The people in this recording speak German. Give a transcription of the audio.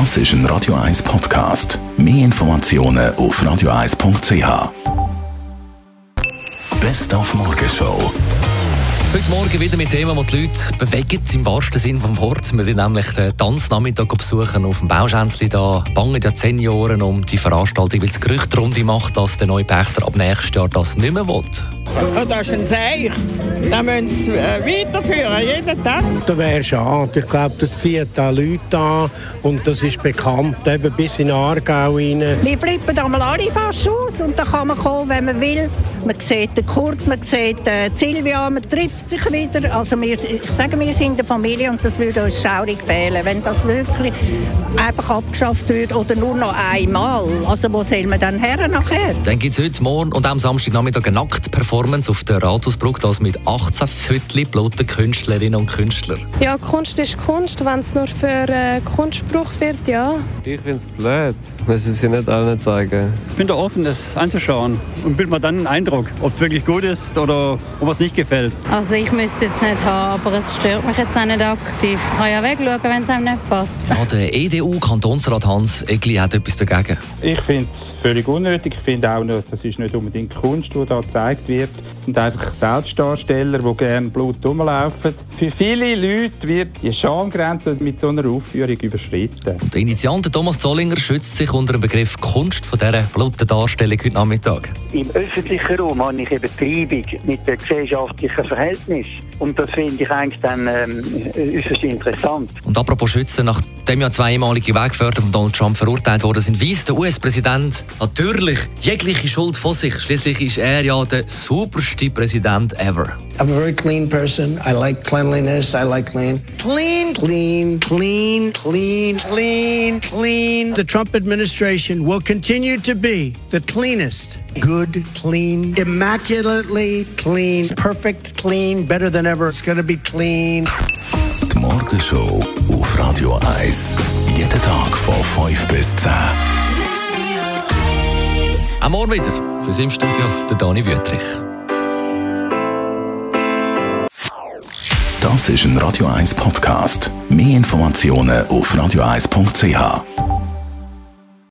Das ist ein Radio 1 Podcast. Mehr Informationen auf radio1.ch. Best auf Morgenshow. Heute Morgen wieder mit Themen, die die Leute bewegen, im wahrsten Sinne des Wortes. Wir sind nämlich den Tanznachmittag besuchen auf dem Bauschänzli. Da bangen ja zehn Jahre um die Veranstaltung, weil es Gerüchterunde macht, dass der neue Pächter ab nächstes Jahr das nicht mehr will. Ja, das ist ein Seich. Da müssen sie äh, weiterführen, jeden Tag. Das wäre schade. Ich glaube, das zieht da Leute an und das ist bekannt, eben bis in Aargau rein. Wir flippen einmal alle fast aus und dann kann man kommen, wenn man will. Man sieht den Kurt, man sieht äh, Silvia, man trifft sich wieder. Also wir, ich sage, wir sind eine Familie und das würde uns schaurig fehlen, wenn das wirklich einfach abgeschafft wird oder nur noch einmal. Also wo soll man dann her nachher? Dann gibt es heute Morgen und am Samstagnachmittag eine Nacktperformance auf der Rathausbrücke, das mit 18 Viertel blutigen Künstlerinnen und Künstlern. Ja, Kunst ist Kunst, wenn es nur für äh, Kunst gebraucht wird, ja. Ich finde es blöd, weil sie nicht allen zeigen. Ich bin da offen, das anzuschauen und bildet mir dann einen Eindruck, ob es wirklich gut ist oder ob es nicht gefällt. Also ich müsste es jetzt nicht haben, aber es stört mich jetzt auch nicht aktiv. Ich kann ja wegschauen, wenn es einem nicht passt. Ja, der EDU-Kantonsrat Hans Egli hat etwas dagegen. Ich finde es völlig unnötig. Ich finde auch, noch, das ist nicht unbedingt Kunst, die da gezeigt wird. Sind einfach Selbstdarsteller, die gerne Blut rumlaufen. Für viele Leute wird die Schamgrenze mit so einer Aufführung überschritten. Der Initiant Thomas Zollinger schützt sich unter dem Begriff Kunst von dieser blutigen Darstellung heute Nachmittag. Im öffentlichen Raum habe ich eben Treibung mit dem gesellschaftlichen Verhältnis. Und das finde ich eigentlich dann ähm, äußerst interessant. Und apropos Schützen, nachdem ja zwei ehemalige Weggefährte von Donald Trump verurteilt worden sind, weist der US-Präsident natürlich jegliche Schuld von sich. Schließlich ist er ja der superste Präsident ever. I'm a very clean person. I like cleanliness. I like clean. Clean, clean, clean, clean, clean, clean. The Trump administration will continue to be the cleanest. Good, clean, immaculately clean, perfect clean, better than ever. It's going to be clean. Die Morgenshow Am Morgen wieder. Für Sie im Studio der Dani Wüttrich. Das ist ein Radio 1 Podcast. Mehr Informationen auf radio1.ch.